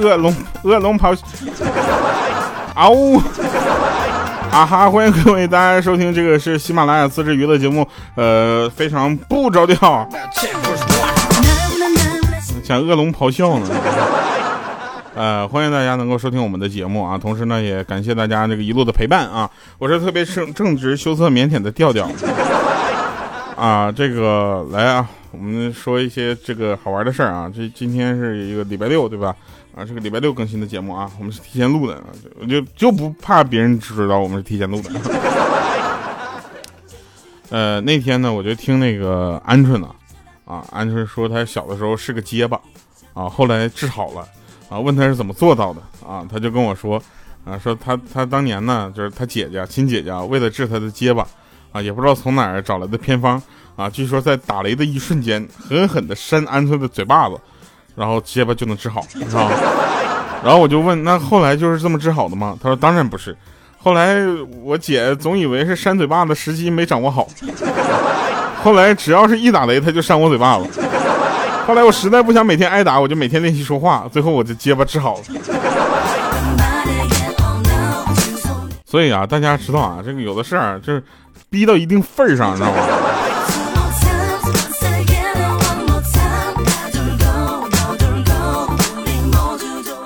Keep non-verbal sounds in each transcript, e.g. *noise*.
恶龙恶龙咆哮，嗷呜！啊哈！欢迎各位大家收听，这个是喜马拉雅自制娱乐节目，呃，非常不着调，像恶龙咆哮呢。呃，欢迎大家能够收听我们的节目啊，同时呢，也感谢大家这个一路的陪伴啊。我是特别正正直、羞涩、腼腆的调调啊。这个来啊，我们说一些这个好玩的事儿啊。这今天是一个礼拜六，对吧？啊，这个礼拜六更新的节目啊，我们是提前录的，我就就不怕别人知道我们是提前录的。*laughs* 呃，那天呢，我就听那个鹌鹑呢，啊，鹌鹑说他小的时候是个结巴，啊，后来治好了。啊，问他是怎么做到的啊？他就跟我说，啊，说他他当年呢，就是他姐姐亲姐姐为了治他的结巴，啊，也不知道从哪儿找来的偏方，啊，据说在打雷的一瞬间，狠狠的扇鹌鹑的嘴巴子，然后结巴就能治好，是吧？*laughs* 然后我就问，那后来就是这么治好的吗？他说当然不是，后来我姐总以为是扇嘴巴的时机没掌握好，后来只要是一打雷，他就扇我嘴巴子。后来我实在不想每天挨打，我就每天练习说话，最后我就结巴治好了。所以啊，大家知道啊，这个有的事儿就是逼到一定份儿上，你知道吗？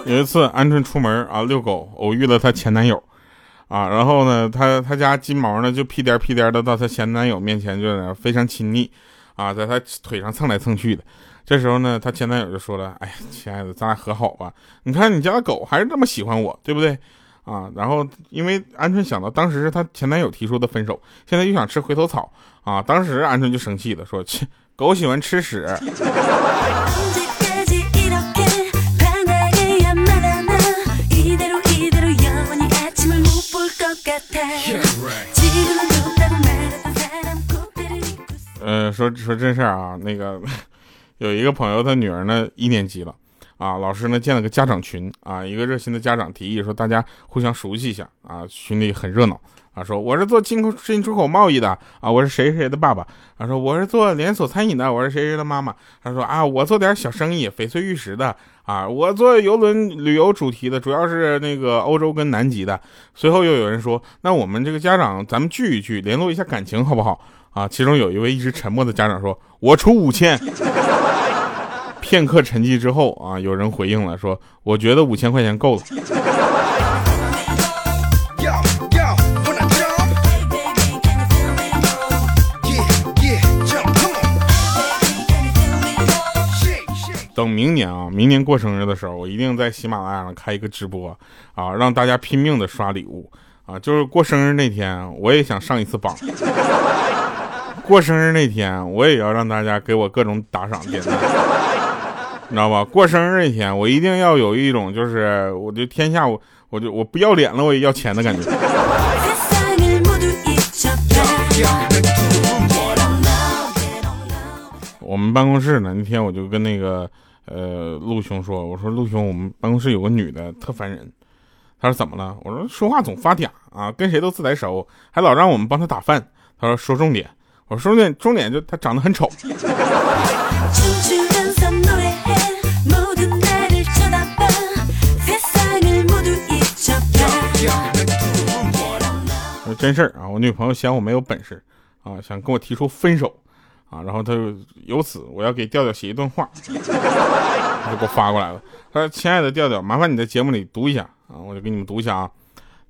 有一次，鹌鹑出门啊遛狗，偶遇了她前男友，啊，然后呢，她她家金毛呢就屁颠屁颠的到她前男友面前，就非常亲昵，啊，在她腿上蹭来蹭去的。这时候呢，她前男友就说了：“哎呀，亲爱的，咱俩和好吧？你看你家的狗还是这么喜欢我，对不对？啊，然后因为鹌鹑想到当时是她前男友提出的分手，现在又想吃回头草啊，当时鹌鹑就生气了，说：切，狗喜欢吃屎。*laughs* 嗯，说说真事儿啊，那个。”有一个朋友，他女儿呢一年级了，啊，老师呢建了个家长群，啊，一个热心的家长提议说大家互相熟悉一下，啊，群里很热闹，啊，说我是做进口进出口贸易的，啊，我是谁谁的爸爸，啊，说我是做连锁餐饮的，我是谁谁的妈妈，他说啊，我做点小生意，翡翠玉石的，啊，我做游轮旅游主题的，主要是那个欧洲跟南极的。随后又有人说，那我们这个家长咱们聚一聚，联络一下感情好不好？啊，其中有一位一直沉默的家长说，我出五千。片刻沉寂之后啊，有人回应了，说：“我觉得五千块钱够了。”等明年啊，明年过生日的时候，我一定在喜马拉雅上开一个直播啊，让大家拼命的刷礼物啊。就是过生日那天，我也想上一次榜。过生日那天，我也要让大家给我各种打赏点赞。你知道吧？过生日那天，我一定要有一种，就是我就天下我我就我不要脸了，我也要钱的感觉。我们办公室呢，那天我就跟那个呃陆兄说，我说陆兄，我们办公室有个女的特烦人。他说怎么了？我说说话总发嗲啊，跟谁都自来熟，还老让我们帮他打饭。他说说重点。我说重点重点就他长得很丑。*laughs* 真事儿啊！我女朋友嫌我没有本事啊，想跟我提出分手啊，然后她由此我要给调调写一段话，就给我发过来了。他说：“亲爱的调调，麻烦你在节目里读一下啊，我就给你们读一下啊。”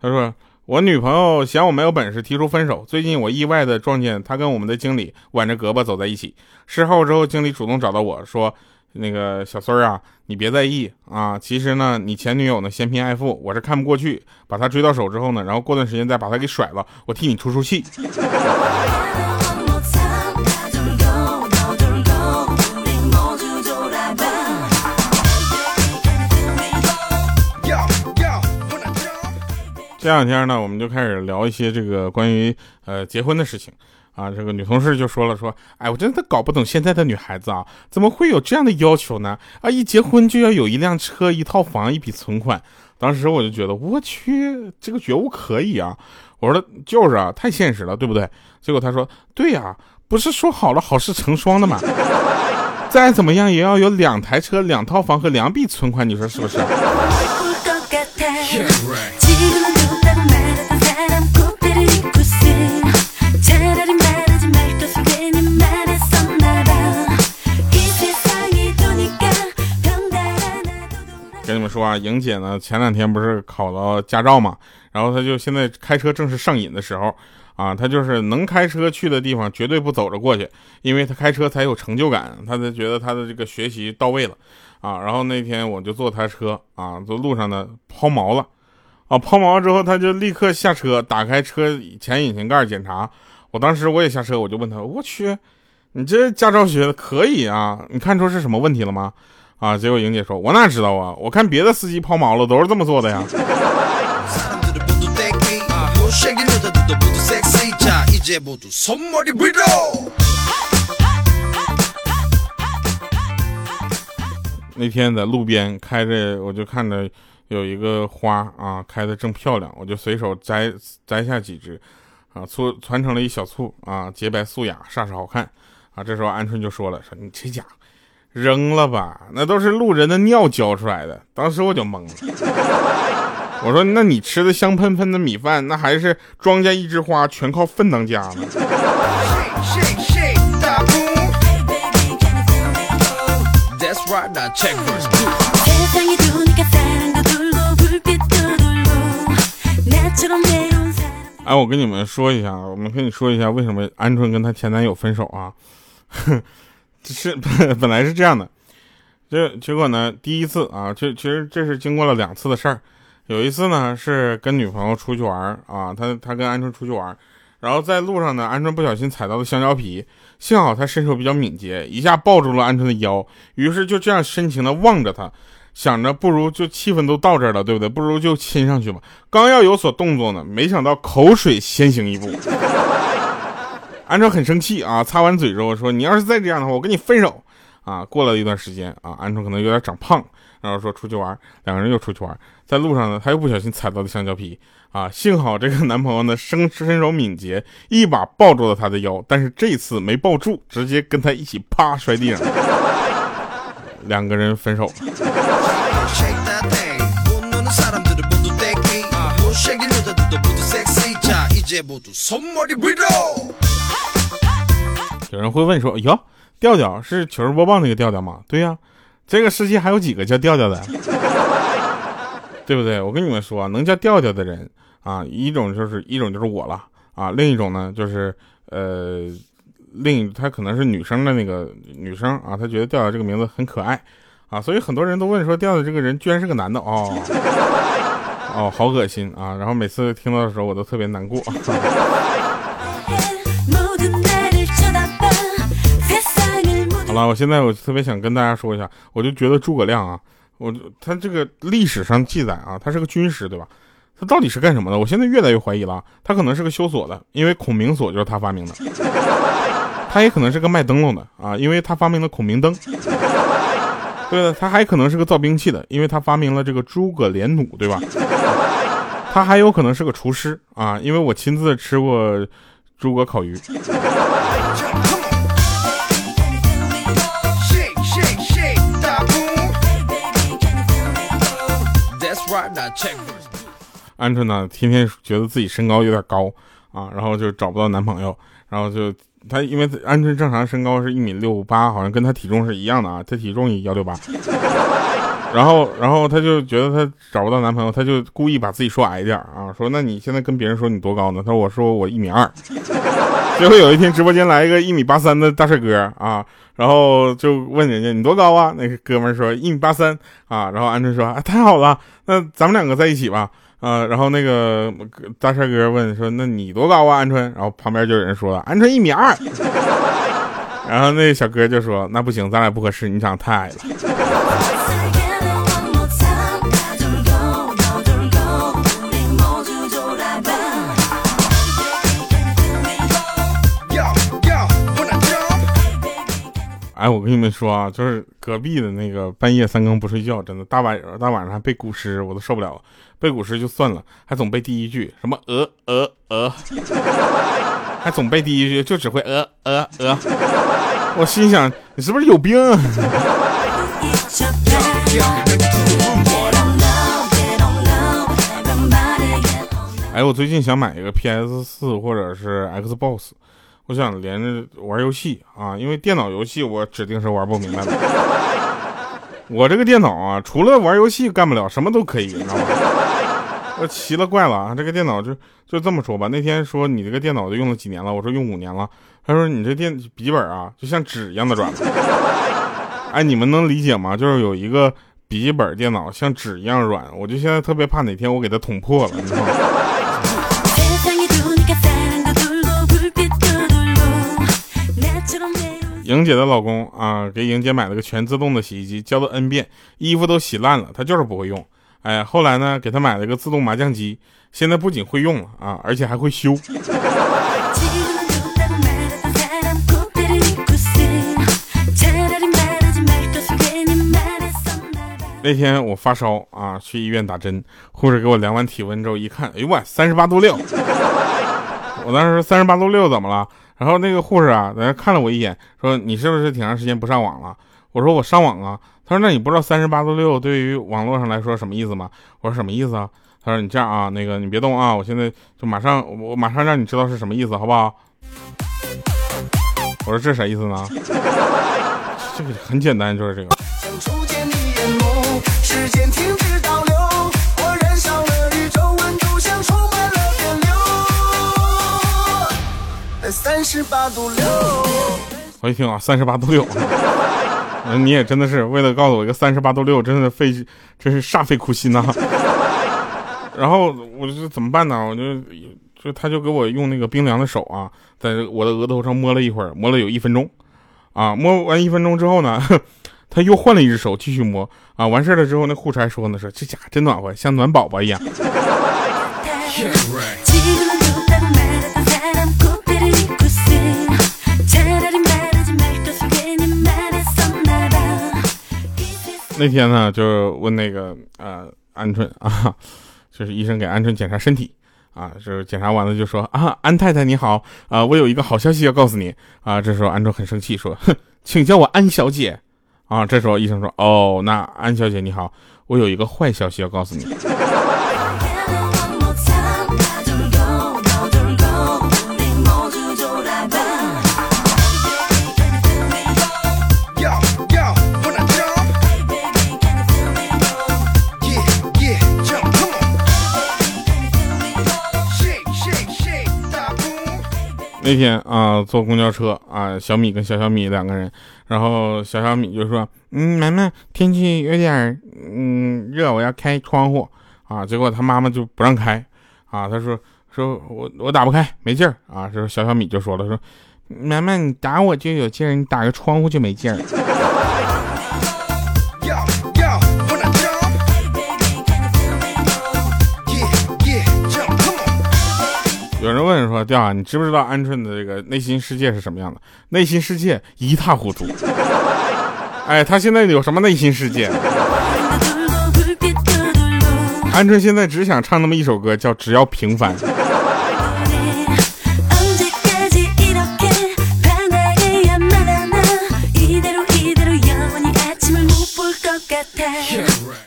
他说：“我女朋友嫌我没有本事提出分手，最近我意外的撞见她跟我们的经理挽着胳膊走在一起。事后之后，经理主动找到我说。”那个小孙儿啊，你别在意啊。其实呢，你前女友呢嫌贫爱富，我是看不过去，把她追到手之后呢，然后过段时间再把她给甩了，我替你出出气。这两天呢，我们就开始聊一些这个关于呃结婚的事情。啊，这个女同事就说了，说，哎，我真的搞不懂现在的女孩子啊，怎么会有这样的要求呢？啊，一结婚就要有一辆车、一套房、一笔存款。当时我就觉得，我去，这个觉悟可以啊。我说就是啊，太现实了，对不对？结果他说，对呀，不是说好了好事成双的吗？再怎么样也要有两台车、两套房和两笔存款，你说是不是？跟你们说啊，莹姐呢前两天不是考了驾照嘛，然后她就现在开车正是上瘾的时候啊，她就是能开车去的地方绝对不走着过去，因为她开车才有成就感，她就觉得她的这个学习到位了啊。然后那天我就坐她车啊，坐路上呢抛锚了啊，抛锚之后她就立刻下车，打开车前引擎盖检查。我当时我也下车，我就问他，我去，你这驾照学的可以啊？你看出是什么问题了吗？啊！结果莹姐说：“我哪知道啊？我看别的司机抛锚了，都是这么做的呀。”那天在路边开着，我就看着有一个花啊，开的正漂亮，我就随手摘摘下几枝，啊，醋传成了一小簇啊，洁白素雅，煞是好看啊。这时候鹌鹑就说了：“说你这家伙。”扔了吧，那都是路人的尿浇出来的。当时我就懵了，我说：“那你吃的香喷喷的米饭，那还是庄稼一枝花，全靠粪当家呢？”哎，我跟你们说一下，我们跟你说一下，为什么鹌鹑跟她前男友分手啊？*laughs* 是 *laughs* 本来是这样的，这结果呢，第一次啊，这其实这是经过了两次的事儿。有一次呢是跟女朋友出去玩啊，他他跟鹌鹑出去玩，然后在路上呢，鹌鹑不小心踩到了香蕉皮，幸好他身手比较敏捷，一下抱住了鹌鹑的腰，于是就这样深情的望着他，想着不如就气氛都到这儿了，对不对？不如就亲上去吧。刚要有所动作呢，没想到口水先行一步。*laughs* 安卓很生气啊，擦完嘴之后说：“你要是再这样的话，我跟你分手。”啊，过了一段时间啊，安卓可能有点长胖，然后说出去玩，两个人又出去玩，在路上呢，他又不小心踩到了香蕉皮啊，幸好这个男朋友呢身身手敏捷，一把抱住了他的腰，但是这次没抱住，直接跟他一起啪摔地上，两个人分手了。有人会问说：“哟，调调是糗事播报那个调调吗？”对呀，这个世界还有几个叫调调的，对不对？我跟你们说，能叫调调的人啊，一种就是一种就是我了啊，另一种呢就是呃，另一他可能是女生的那个女生啊，她觉得调调这个名字很可爱啊，所以很多人都问说，调调这个人居然是个男的哦，哦，好恶心啊！然后每次听到的时候，我都特别难过。好了，我现在我特别想跟大家说一下，我就觉得诸葛亮啊，我他这个历史上记载啊，他是个军师，对吧？他到底是干什么的？我现在越来越怀疑了，他可能是个修锁的，因为孔明锁就是他发明的；他也可能是个卖灯笼的啊，因为他发明了孔明灯。*laughs* 对了，他还可能是个造兵器的，因为他发明了这个诸葛连弩，对吧？他还有可能是个厨师啊，因为我亲自吃过诸葛烤鱼。鹌鹑呢，天天觉得自己身高有点高啊，然后就找不到男朋友，然后就他因为鹌鹑正常身高是一米六八，好像跟他体重是一样的啊，他体重也幺六八，*laughs* 然后然后他就觉得他找不到男朋友，他就故意把自己说矮点啊，说那你现在跟别人说你多高呢？他说我说我一米二，*laughs* 结果有一天直播间来一个一米八三的大帅哥啊。然后就问人家你多高啊？那个哥们说一米八三啊。然后鹌鹑说啊太好了，那咱们两个在一起吧。啊，然后那个大帅哥问说那你多高啊？鹌鹑。然后旁边就有人说了鹌鹑一米二。*laughs* 然后那小哥就说那不行，咱俩不合适，你长得太矮了。哎，我跟你们说啊，就是隔壁的那个半夜三更不睡觉，真的大晚大晚上还背古诗，我都受不了。背古诗就算了，还总背第一句什么鹅鹅鹅，*laughs* 还总背第一句，就只会呃呃呃。我心想，你是不是有病？*laughs* 哎，我最近想买一个 PS 四或者是 Xbox，我想连着玩游戏啊，因为电脑游戏我指定是玩不明白的。我这个电脑啊，除了玩游戏干不了，什么都可以，你知道吗？我奇了怪了啊！这个电脑就就这么说吧。那天说你这个电脑都用了几年了？我说用五年了。他说你这电笔记本啊，就像纸一样的软。哎，你们能理解吗？就是有一个笔记本电脑像纸一样软，我就现在特别怕哪天我给它捅破了，你知道吗？莹姐的老公啊，给莹姐买了个全自动的洗衣机，教了 N 遍，衣服都洗烂了，他就是不会用。哎，后来呢，给他买了个自动麻将机，现在不仅会用了啊，而且还会修。那天我发烧啊，去医院打针，护士给我量完体温之后一看，哎呦喂，三十八度六。我当时三十八度六怎么了？然后那个护士啊，在那看了我一眼，说：“你是不是挺长时间不上网了？”我说：“我上网啊。”他说：“那你不知道三十八度六对于网络上来说什么意思吗？”我说：“什么意思啊？”他说：“你这样啊，那个你别动啊，我现在就马上，我马上让你知道是什么意思，好不好？”我说：“这啥意思呢？”这个很简单，就是这个。十八度六，我一听啊，三十八度六，*laughs* 那你也真的是为了告诉我一个三十八度六，真的费，真是煞费苦心呐。*laughs* 然后我就怎么办呢？我就就他就给我用那个冰凉的手啊，在我的额头上摸了一会儿，摸了有一分钟，啊，摸完一分钟之后呢，*laughs* 他又换了一只手继续摸，啊，完事了之后，那护士还说呢，说这家伙真暖和，像暖宝宝一样。*laughs* 那天呢，就问那个呃鹌鹑啊，*laughs* 就是医生给鹌鹑检查身体啊，就是检查完了就说啊，安太太你好啊，我有一个好消息要告诉你啊。这时候鹌鹑很生气说，哼，请叫我安小姐啊。这时候医生说，哦，那安小姐你好，我有一个坏消息要告诉你。那天啊，坐公交车啊，小米跟小小米两个人，然后小小米就说：“嗯，妈妈，天气有点嗯热，我要开窗户啊。”结果他妈妈就不让开啊，他说：“说我我打不开，没劲儿啊。”这小小米就说了：“说妈妈，你打我就有劲儿，你打个窗户就没劲儿。”有人问说：“调啊，你知不知道鹌鹑的这个内心世界是什么样的？内心世界一塌糊涂。哎，他现在有什么内心世界？鹌鹑现在只想唱那么一首歌，叫《只要平凡》。”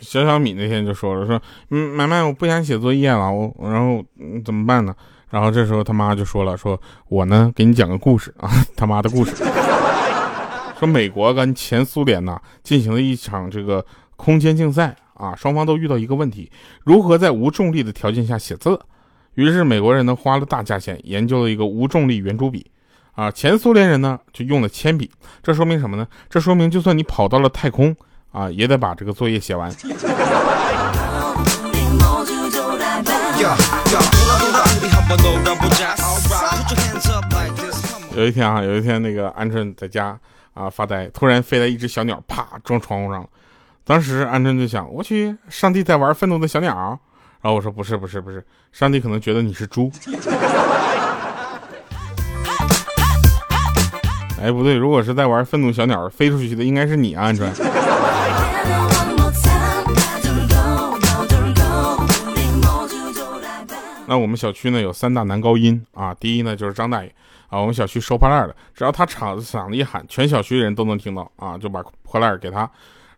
小小米那天就说了：“说嗯，买卖，我不想写作业了，我然后怎么办呢？”然后这时候他妈就说了：“说我呢给你讲个故事啊，*laughs* 他妈的故事。*laughs* 说美国跟前苏联呢进行了一场这个空间竞赛啊，双方都遇到一个问题，如何在无重力的条件下写字。于是美国人呢花了大价钱研究了一个无重力圆珠笔，啊，前苏联人呢就用了铅笔。这说明什么呢？这说明就算你跑到了太空啊，也得把这个作业写完。”有一天啊，有一天那个鹌鹑在家啊发呆，突然飞来一只小鸟，啪撞窗户上了。当时鹌鹑就想：我去，上帝在玩愤怒的小鸟。然后我说：不是，不是，不是，上帝可能觉得你是猪。*laughs* 哎，不对，如果是在玩愤怒小鸟，飞出去的应该是你啊，鹌鹑。那我们小区呢有三大男高音啊，第一呢就是张大爷啊，我们小区收破烂的，只要他敞嗓子一喊，全小区的人都能听到啊，就把破烂给他，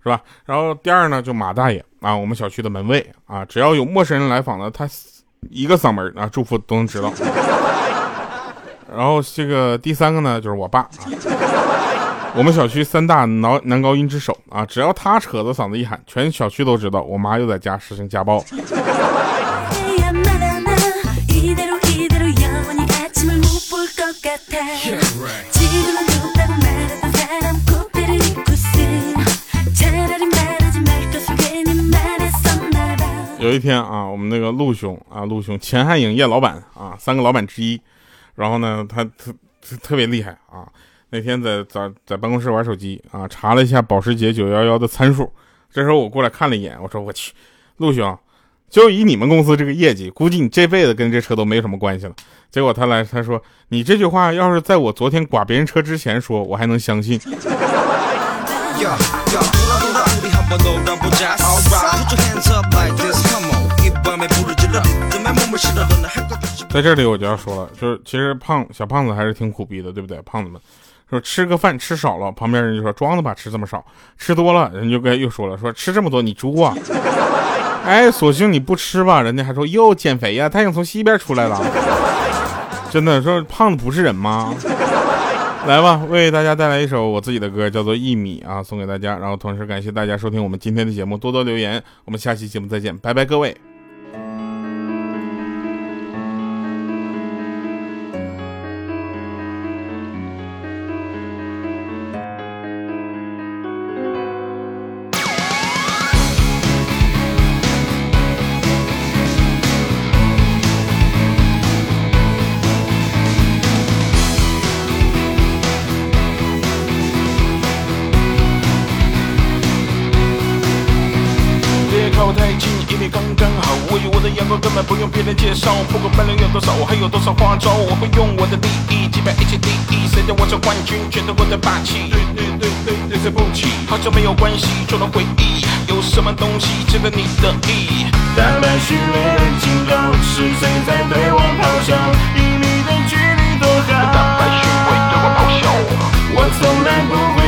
是吧？然后第二呢就马大爷啊，我们小区的门卫啊，只要有陌生人来访呢，他一个嗓门啊祝福都能知道。然后这个第三个呢就是我爸，我们小区三大男男高音之首啊，只要他扯着嗓子一喊，全小区都知道我妈又在家实行家暴。有一天啊，我们那个陆兄啊，陆兄前汉影业老板啊，三个老板之一，然后呢，他特特别厉害啊。那天在在在办公室玩手机啊，查了一下保时捷911的参数。这时候我过来看了一眼，我说我去，陆兄，就以你们公司这个业绩，估计你这辈子跟这车都没什么关系了。结果他来他说，你这句话要是在我昨天刮别人车之前说，我还能相信。*laughs* 在这里我就要说了，就是其实胖小胖子还是挺苦逼的，对不对？胖子们说吃个饭吃少了，旁边人就说装的吧，吃这么少；吃多了，人就该又说了，说吃这么多你猪啊！*laughs* 哎，索性你不吃吧，人家还说哟减肥呀，太阳从西边出来了。真的说胖子不是人吗？来吧，为大家带来一首我自己的歌，叫做《一米》啊，送给大家。然后同时感谢大家收听我们今天的节目，多多留言。我们下期节目再见，拜拜，各位。刚好，我与我的眼光根本不用别人介绍，不管本领有多少，我还有多少花招，我会用我的第一击败一切敌意。谁叫我是冠军，全都我的霸气。对对对对对，对不起，好像没有关系，除了回忆，有什么东西值得你的意？坦白虚伪的警告，是谁在对我咆哮？一米的距离多好？坦白虚伪对我咆哮，我从来不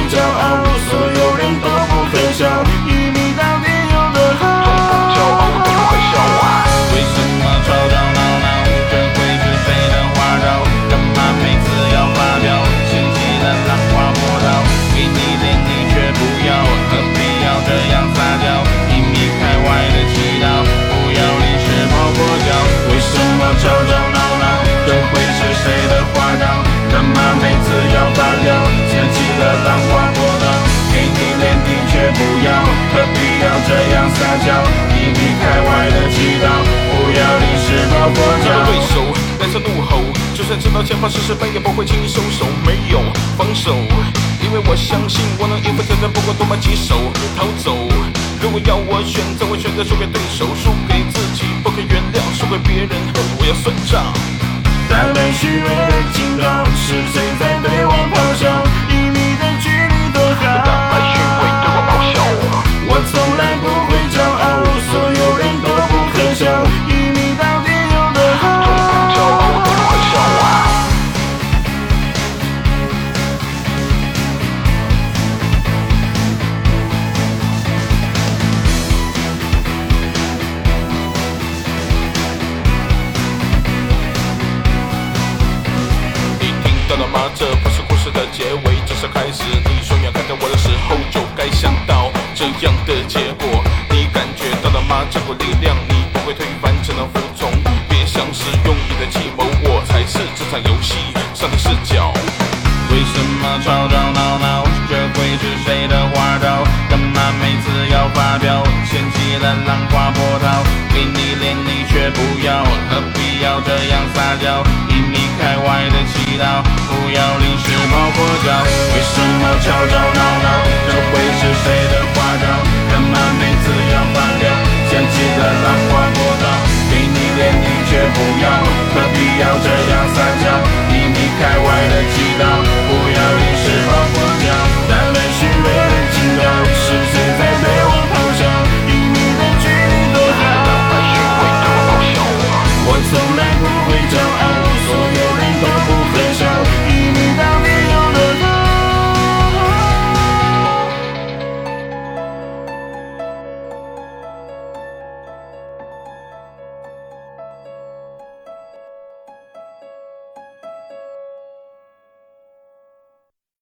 知道前方是失败，也不会轻易收手，没有防守，因为我相信我能应付挑战，不管多么棘手，逃走。如果要我选择，我选择输给对手，输给自己，不可原谅，输给别人，我要算账。在被虚伪的警告，是谁在对我咆哮？尾，只是开始。你双眼看着我的时候，就该想到这样的结果。你感觉到了吗？这股力量，你不会推翻，只能服从。别想使用你的计谋，我才是这场游戏上的视角。为什么吵吵闹闹？这会是谁的花招？干嘛每次要发飙？掀起了浪花波涛，给你脸你却不要，何必要这样撒娇？一米开外的祈祷，不要临时抱佛脚。为什么吵吵闹闹？这会是谁的花招？干嘛每次要发飙？掀起了浪。